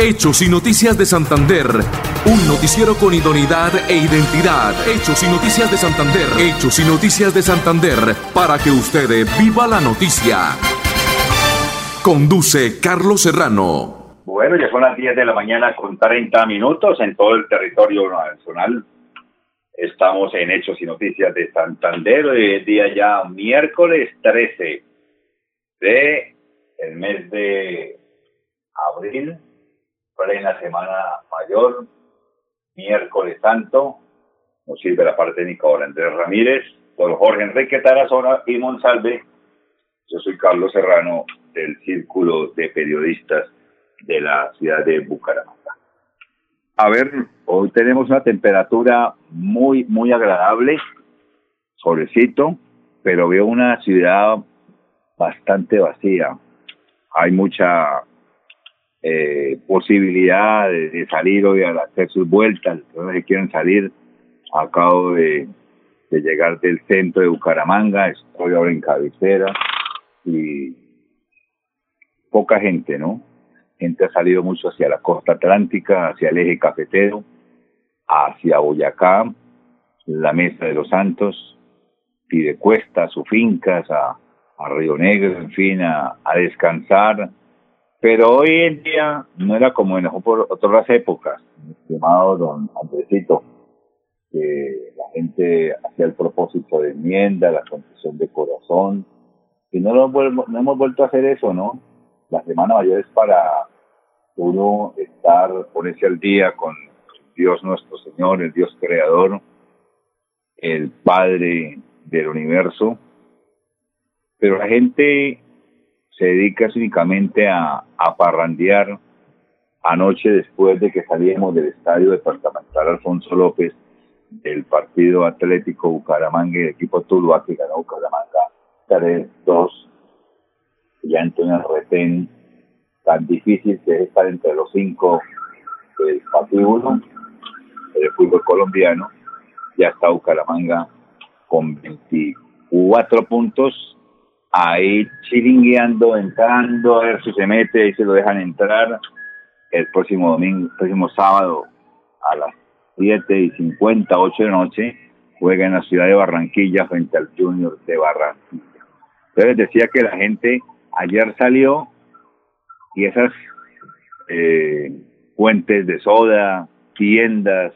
Hechos y Noticias de Santander. Un noticiero con idoneidad e identidad. Hechos y Noticias de Santander. Hechos y Noticias de Santander. Para que usted viva la noticia. Conduce Carlos Serrano. Bueno, ya son las 10 de la mañana con 30 minutos en todo el territorio nacional. Estamos en Hechos y Noticias de Santander. Hoy es día ya miércoles 13 de el mes de abril plena Semana Mayor, miércoles santo, nos sirve la parte de Nicolás Andrés Ramírez, por Jorge Enrique Tarazona y Monsalve. Yo soy Carlos Serrano del Círculo de Periodistas de la ciudad de Bucaramanga. A ver, hoy tenemos una temperatura muy, muy agradable, solecito, pero veo una ciudad bastante vacía. Hay mucha eh, posibilidad de, salir hoy a hacer sus vueltas, los que quieren salir, acabo de, de llegar del centro de Bucaramanga, estoy ahora en cabecera y poca gente, ¿no? Gente ha salido mucho hacia la costa atlántica, hacia el eje cafetero, hacia Boyacá, la Mesa de los Santos, y de Cuesta, a sus fincas, a, a Río Negro, en fin, a, a descansar, pero hoy en día no era como en otras épocas, estimado don Andresito, que la gente hacía el propósito de enmienda, la confesión de corazón, y no, no hemos vuelto a hacer eso, ¿no? La Semana Mayor es para uno estar, ponerse al día con Dios nuestro Señor, el Dios Creador, el Padre del universo, pero la gente se dedica únicamente a, parrandear. Anoche, después de que salíamos del estadio departamental Alfonso López, del partido Atlético Bucaramanga y equipo Tuluá que ganó Bucaramanga 3-2, ya el retén tan difícil que es estar entre los cinco del patíbulo del fútbol colombiano, ya está Bucaramanga con 24 puntos ahí chiringueando, entrando, a ver si se mete y se lo dejan entrar el próximo domingo, el próximo sábado a las 7 y 50, 8 de noche, juega en la ciudad de Barranquilla frente al Junior de Barranquilla. Entonces decía que la gente ayer salió y esas eh, fuentes de soda, tiendas,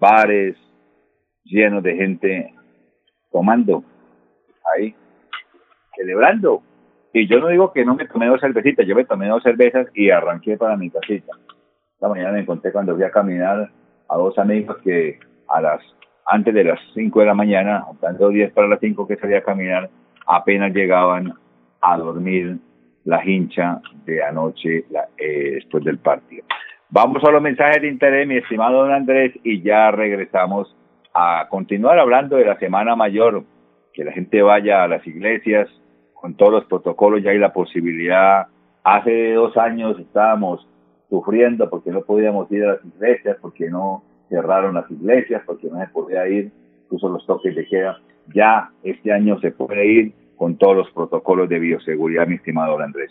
bares llenos de gente tomando ahí celebrando. Y yo no digo que no me tomé dos cervecitas, yo me tomé dos cervezas y arranqué para mi casita. Esta mañana me encontré cuando fui a caminar a dos amigos que a las antes de las 5 de la mañana, dando 10 para las 5 que salía a caminar, apenas llegaban a dormir la hincha de anoche eh, después del partido. Vamos a los mensajes de interés, mi estimado don Andrés, y ya regresamos a continuar hablando de la Semana Mayor, que la gente vaya a las iglesias, con todos los protocolos ya hay la posibilidad. Hace dos años estábamos sufriendo porque no podíamos ir a las iglesias, porque no cerraron las iglesias, porque no se podía ir, incluso los toques de queda. Ya este año se puede ir con todos los protocolos de bioseguridad, mi estimado Andrés.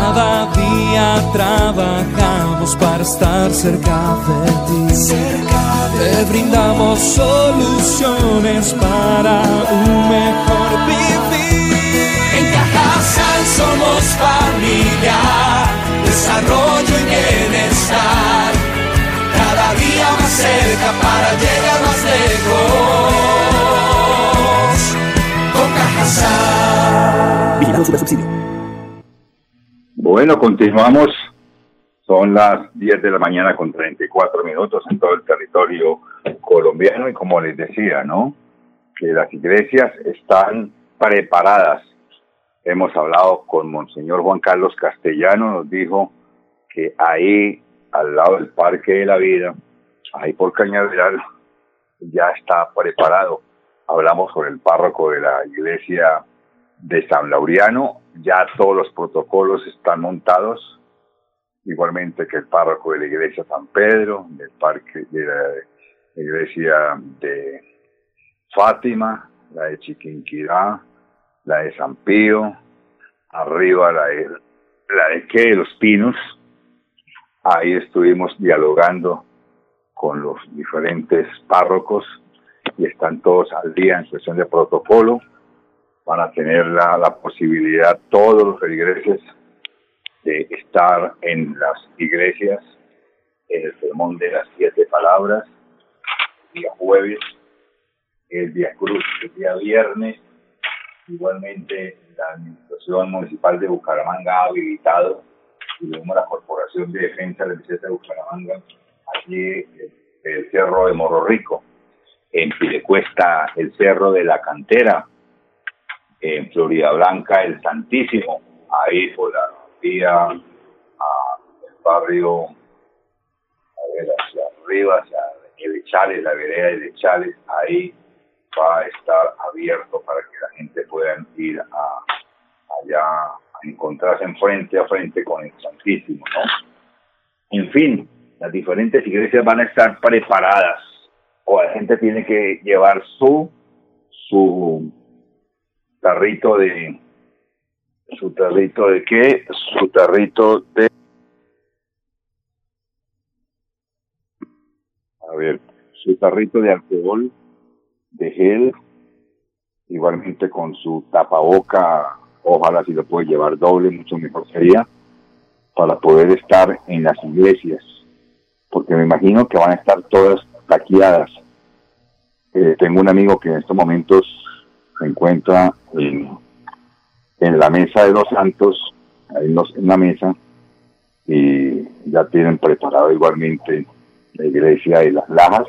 Cada día trabajamos para estar cerca de ti. Te brindamos soluciones para un mejor vivir. En Cajasal somos familia, desarrollo y bienestar. Cada día más cerca para llegar más lejos. Con Cajasal. Vigilado Super Subsidio. Bueno, continuamos. Son las 10 de la mañana con 34 minutos en todo el territorio colombiano y como les decía, ¿no? Que las iglesias están preparadas hemos hablado con Monseñor Juan Carlos Castellano, nos dijo que ahí, al lado del Parque de la Vida, ahí por Cañaveral, ya está preparado. Hablamos con el párroco de la iglesia de San Laureano, ya todos los protocolos están montados, igualmente que el párroco de la iglesia San Pedro, del parque de la iglesia de Fátima, la de Chiquinquirá, la de San Pío, arriba la de, la de qué, los Pinos. Ahí estuvimos dialogando con los diferentes párrocos y están todos al día en cuestión de protocolo. Van a tener la, la posibilidad todos los feligreses de estar en las iglesias en el sermón de las siete palabras, el día jueves, el día cruz, el día viernes, igualmente la administración municipal de Bucaramanga ha habilitado y luego la Corporación de Defensa de la de Bucaramanga allí el, cerro de Morro Rico, en Pilecuesta el cerro de la Cantera, en Florida Blanca el Santísimo, ahí por la vía el barrio a ver, hacia arriba, hacia el Chales, la vereda de Chales, ahí va a estar abierto para que la gente pueda ir a, allá a encontrarse en frente a frente con el Santísimo, ¿no? En fin, las diferentes iglesias van a estar preparadas o la gente tiene que llevar su su tarrito de su tarrito de qué su tarrito de a ver su tarrito de alcohol de gel igualmente con su tapaboca ojalá si lo puede llevar doble mucho mejor sería para poder estar en las iglesias porque me imagino que van a estar todas taqueadas. Eh, tengo un amigo que en estos momentos se encuentra en, la mesa de los santos, en, en la mesa, y ya tienen preparado igualmente la iglesia de las Lajas,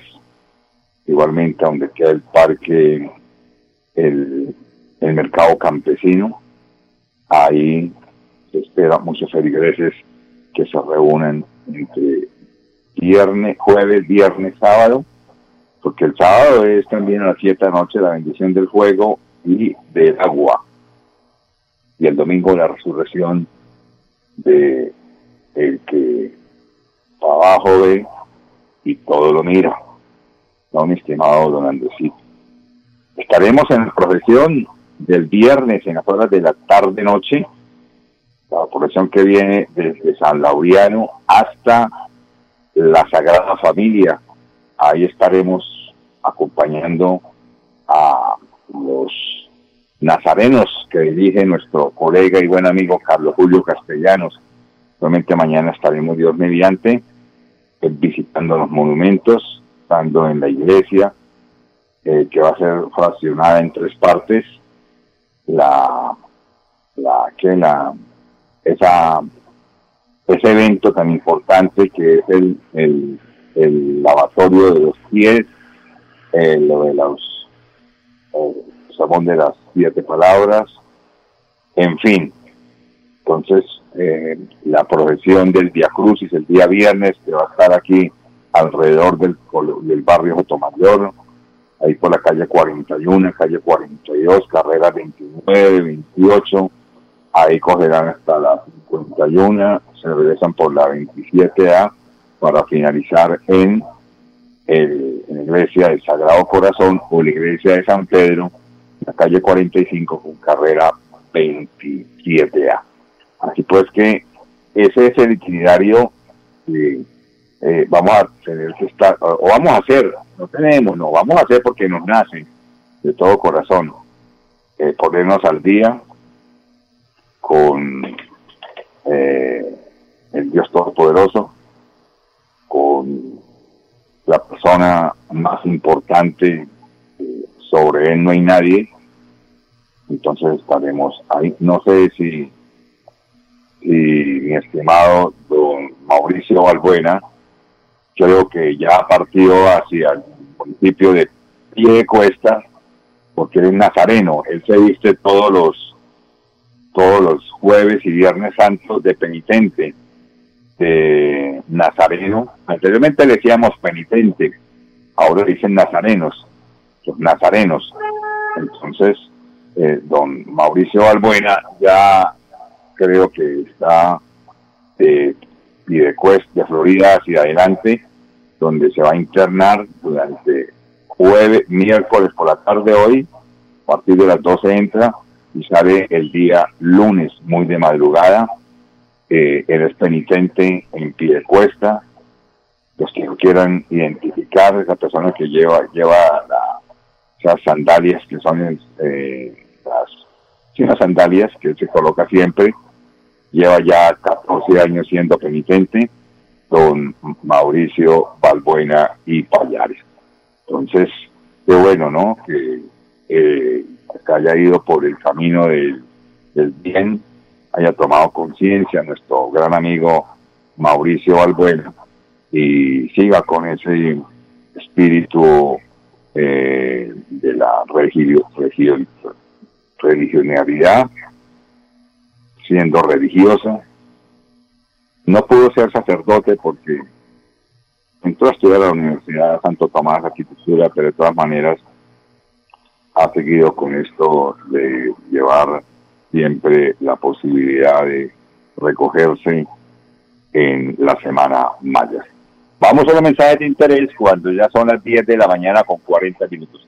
igualmente donde queda el parque, el, el mercado campesino, ahí se espera muchos feligreses que se reúnen entre viernes, jueves, viernes, sábado, porque el sábado es también a las 7 de la noche la bendición del fuego y del agua. Y el domingo la resurrección de el que abajo ve y todo lo mira. No, mi estimado don Andresito. Estaremos en la profesión del viernes en las horas de la tarde-noche, la profesión que viene desde San Laureano hasta la Sagrada Familia. Ahí estaremos acompañando a los nazarenos que dirige nuestro colega y buen amigo Carlos Julio Castellanos. Realmente mañana estaremos Dios mediante eh, visitando los monumentos, estando en la iglesia, eh, que va a ser fraccionada en tres partes. La, la, que la, esa ese evento tan importante que es el, el, el lavatorio de los pies, eh, lo de los sabón de las siete palabras, en fin. Entonces, eh, la profesión del Día Crucis el día viernes, que va a estar aquí alrededor del, del barrio Jotomayor, ahí por la calle 41, calle 42, carrera 29, 28, ahí cogerán hasta la 51, se regresan por la 27A para finalizar en, el, la iglesia del Sagrado Corazón o la iglesia de San Pedro, la calle 45 con carrera 27A. Así pues que ese es el itinerario que eh, vamos a tener que estar, o vamos a hacer, no tenemos, no, vamos a hacer porque nos nace de todo corazón, eh, ponernos al día con eh, el Dios Todopoderoso, con la persona más importante, sobre él no hay nadie, entonces estaremos ahí. No sé si, si mi estimado don Mauricio Balbuena, creo que ya ha partido hacia el municipio de Pie de Cuesta, porque él es nazareno, él se viste todos los todos los jueves y viernes santos de penitente, de nazareno. Anteriormente le decíamos penitente, ahora dicen nazarenos, los nazarenos. Entonces, eh, don Mauricio Albuena ya creo que está de Pidecuest, de Florida hacia adelante, donde se va a internar durante jueves, miércoles por la tarde hoy, a partir de las 12 entra y sale el día lunes, muy de madrugada. Eh, él es penitente en Piedecuesta. Los que no quieran identificar esa persona que lleva, lleva esas sandalias que son eh, las, sandalias que se coloca siempre, lleva ya 14 años siendo penitente, don Mauricio Balbuena y Payares. Entonces, qué bueno, ¿no? Que eh, haya ido por el camino del, bien, haya tomado conciencia nuestro gran amigo Mauricio Balbuena y siga con ese espíritu eh, de la religio, religionalidad, siendo religiosa. No pudo ser sacerdote porque entró a estudiar a la Universidad de Santo Tomás Arquitectura, pero de todas maneras ha seguido con esto de llevar siempre la posibilidad de recogerse en la semana maya. Vamos a los mensajes de interés cuando ya son las 10 de la mañana con 40 minutos.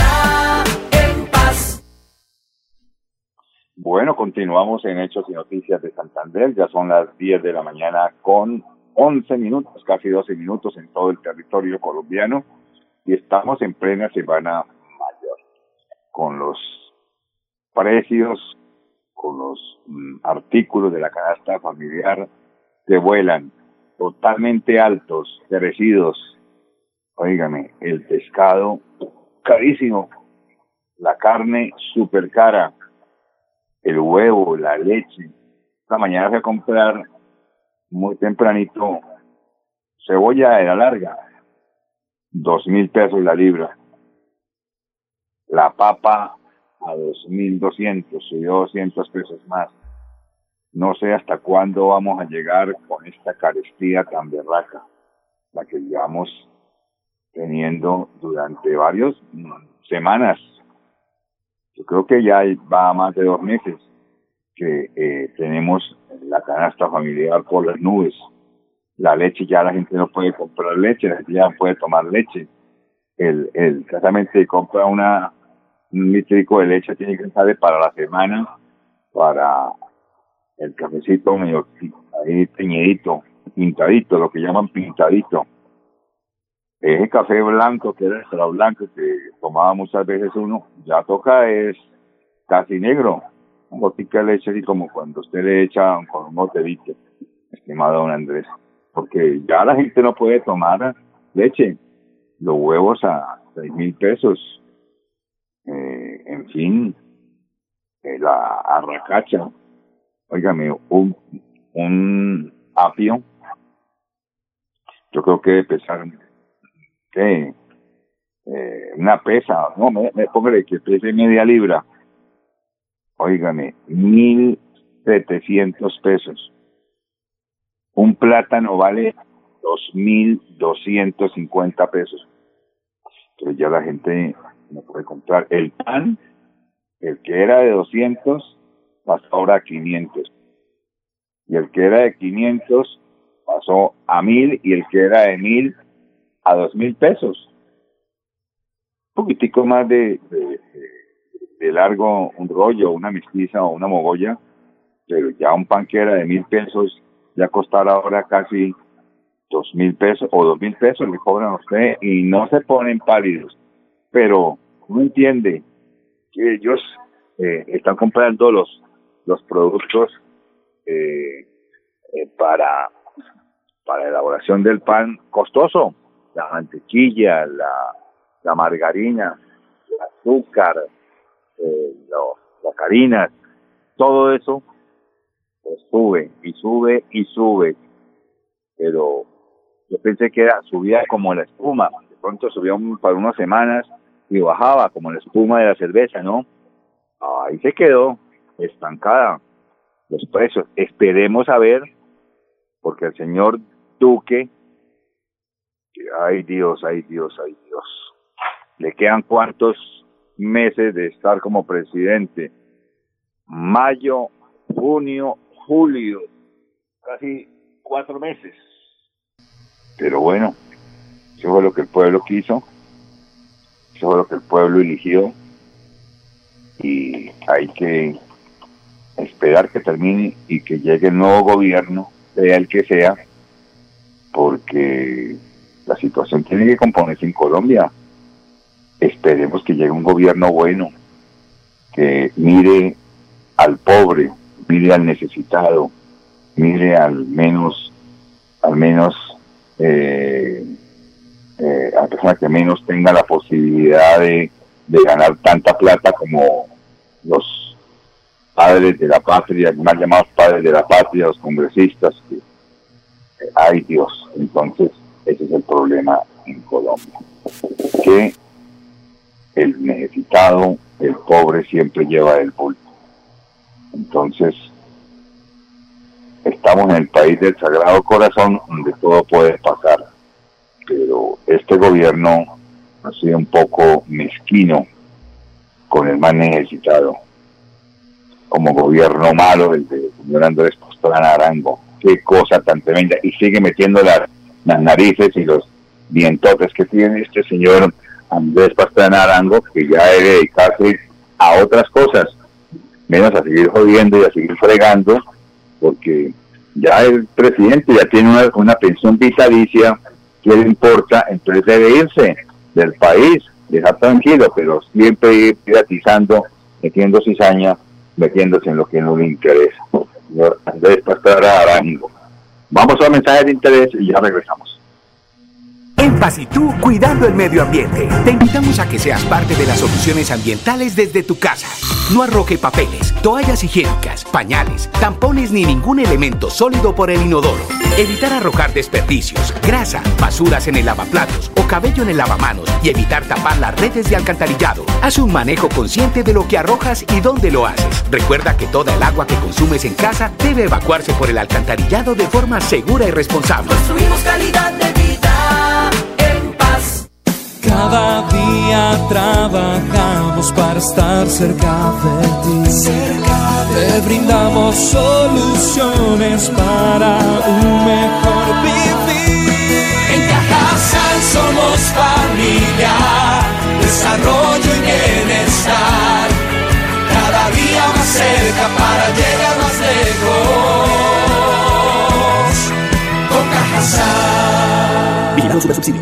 Bueno, continuamos en Hechos y Noticias de Santander. Ya son las 10 de la mañana con 11 minutos, casi 12 minutos en todo el territorio colombiano. Y estamos en plena semana mayor con los precios, con los mm, artículos de la canasta familiar que vuelan totalmente altos, crecidos. Óigame, el pescado carísimo, la carne súper cara, el huevo, la leche. Esta mañana fui a comprar muy tempranito cebolla de la larga, dos mil pesos la libra. La papa a dos mil doscientos, subió doscientos pesos más. No sé hasta cuándo vamos a llegar con esta carestía tan berraca, la que llevamos teniendo durante varias semanas. Yo creo que ya va más de dos meses que eh, tenemos la canasta familiar por las nubes. La leche ya la gente no puede comprar leche, la gente ya no puede tomar leche. El, el tratamiento compra una un litrico de leche tiene que estar para la semana para el cafecito medio ahí teñidito, pintadito, lo que llaman pintadito. Ese café blanco, que era extra blanco, que tomaba muchas veces uno, ya toca es casi negro. Un botica de leche así como cuando usted le echa con un botellito, estimado don Andrés. Porque ya la gente no puede tomar leche. Los huevos a seis mil pesos. Eh, en fin, eh, la arracacha, óigame, un, un apio, yo creo que debe pesar, ¿qué? Eh, una pesa, no, me, me póngale que pese media libra, óigame, mil setecientos pesos. Un plátano vale dos mil doscientos cincuenta pesos. Pero ya la gente no puede comprar. El pan, el que era de 200, pasó ahora a 500. Y el que era de 500 pasó a 1000 y el que era de 1000 a 2000 pesos. Un poquitico más de, de, largo, un rollo, una mestiza o una mogolla, pero ya un pan que era de 1000 pesos ya costará ahora casi dos mil pesos o dos mil pesos le cobran a usted y no se ponen pálidos. Pero uno entiende que ellos eh, están comprando los, los productos eh, eh, para, para elaboración del pan costoso, la mantequilla, la, margarina, el azúcar, eh, las harinas, todo eso pues sube y sube y sube, pero yo pensé que era subía como la espuma, de pronto subía un, para unas semanas y bajaba como la espuma de la cerveza, ¿no? Ahí se quedó estancada los precios. Esperemos a ver, porque el señor Duque, ay Dios, ay Dios, ay Dios, le quedan cuántos meses de estar como presidente. Mayo, junio, julio, casi cuatro meses. Pero bueno, eso fue lo que el pueblo quiso, eso fue lo que el pueblo eligió y hay que esperar que termine y que llegue el nuevo gobierno, sea el que sea, porque la situación tiene que componerse en Colombia. Esperemos que llegue un gobierno bueno, que mire al pobre, mire al necesitado, mire al menos, al menos eh, eh, a personas que menos tenga la posibilidad de, de ganar tanta plata como los padres de la patria, más llamados padres de la patria, los congresistas, que, eh, ay Dios, entonces ese es el problema en Colombia, que el necesitado, el pobre siempre lleva el bulto. Entonces, estamos en el país del Sagrado Corazón donde todo puede pasar, pero este gobierno ha sido un poco mezquino con el más necesitado, como gobierno malo el de señor Andrés Pastrana Arango. Qué cosa tan tremenda. Y sigue metiendo las, las narices y los dientotes que tiene este señor Andrés Pastrana Arango, que ya debe dedicarse a otras cosas, menos a seguir jodiendo y a seguir fregando, porque ya el presidente ya tiene una, una pensión vitalicia, que le importa? Entonces debe irse del país, dejar tranquilo, pero siempre ir privatizando, metiendo cizaña, metiéndose en lo que no le interesa. Señor Andrés Pastrana Arango. Vamos a mensajes de interés y ya regresamos. En Paz y tú, cuidando el medio ambiente. Te invitamos a que seas parte de las soluciones ambientales desde tu casa. No arroje papeles, toallas higiénicas, pañales, tampones ni ningún elemento sólido por el inodoro. Evitar arrojar desperdicios, grasa, basuras en el lavaplatos cabello en el lavamanos y evitar tapar las redes de alcantarillado. Haz un manejo consciente de lo que arrojas y dónde lo haces. Recuerda que toda el agua que consumes en casa debe evacuarse por el alcantarillado de forma segura y responsable. Construimos calidad de vida en paz. Cada día trabajamos para estar cerca de ti. Te brindamos soluciones para un mejor vivir. En Cajasal somos familia, desarrollo y bienestar. Cada día más cerca para llegar más lejos. Con. Vigilado Supersubsidio.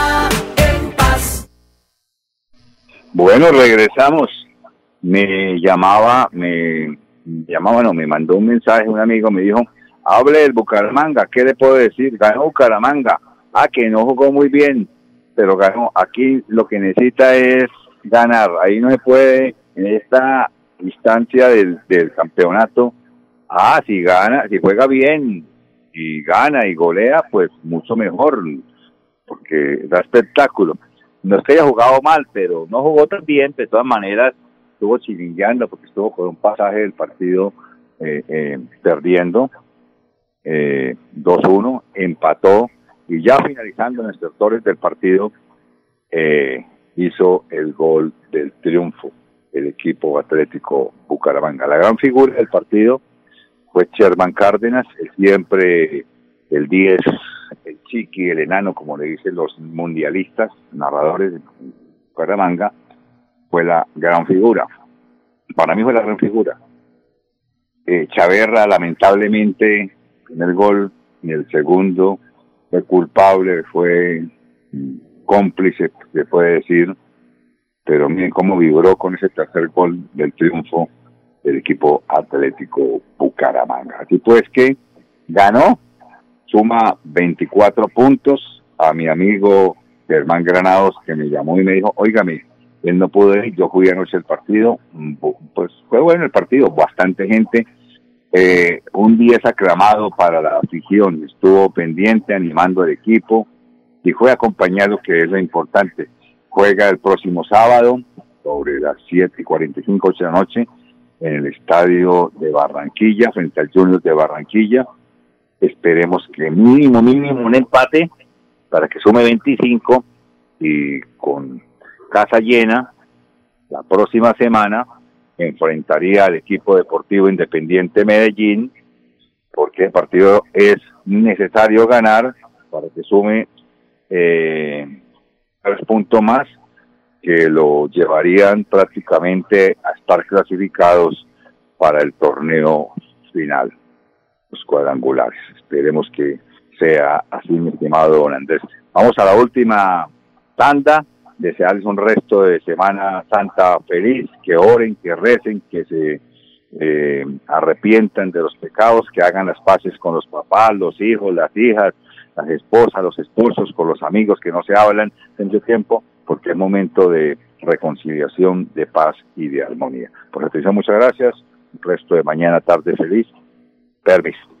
Bueno, regresamos. Me llamaba, me llamaba, no, me mandó un mensaje un amigo, me dijo, hable del Bucaramanga, ¿qué le puedo decir? Ganó Bucaramanga. Ah, que no jugó muy bien, pero ganó. Aquí lo que necesita es ganar. Ahí no se puede, en esta instancia del, del campeonato, ah, si gana, si juega bien y gana y golea, pues mucho mejor, porque da espectáculo. No es que haya jugado mal, pero no jugó tan bien, de todas maneras estuvo chiringueando porque estuvo con un pasaje del partido eh, eh, perdiendo eh, 2-1, empató y ya finalizando en los sectores del partido eh, hizo el gol del triunfo el equipo atlético Bucaramanga. La gran figura del partido fue Sherman Cárdenas, siempre el 10, el chiqui, el enano, como le dicen los mundialistas, narradores de Bucaramanga, fue la gran figura. Para mí fue la gran figura. Eh, Chaverra, lamentablemente, en el gol, en el segundo, fue culpable, fue cómplice, se puede decir, pero miren cómo vibró con ese tercer gol del triunfo del equipo atlético Bucaramanga. Así pues que ganó, suma 24 puntos a mi amigo Germán Granados que me llamó y me dijo, óigame, él no pudo ir, yo jugué anoche el partido, pues fue bueno el partido, bastante gente, eh, un 10 aclamado para la afición, estuvo pendiente animando al equipo y fue acompañado, que es lo importante, juega el próximo sábado sobre las 7 y 45 de la noche en el estadio de Barranquilla, frente al Junior de Barranquilla. Esperemos que mínimo, mínimo un empate para que sume 25 y con casa llena, la próxima semana enfrentaría al equipo deportivo Independiente Medellín, porque el partido es necesario ganar para que sume eh, tres puntos más que lo llevarían prácticamente a estar clasificados para el torneo final, cuadrangulares. Esperemos que sea así, mi estimado don Andrés. Vamos a la última tanda, desearles un resto de Semana Santa feliz, que oren, que recen, que se eh, arrepientan de los pecados, que hagan las paces con los papás, los hijos, las hijas, las esposas, los esposos, con los amigos que no se hablan en mucho tiempo, porque es momento de reconciliación, de paz y de armonía. Por eso, muchas gracias. Un resto de mañana, tarde feliz. Permiso.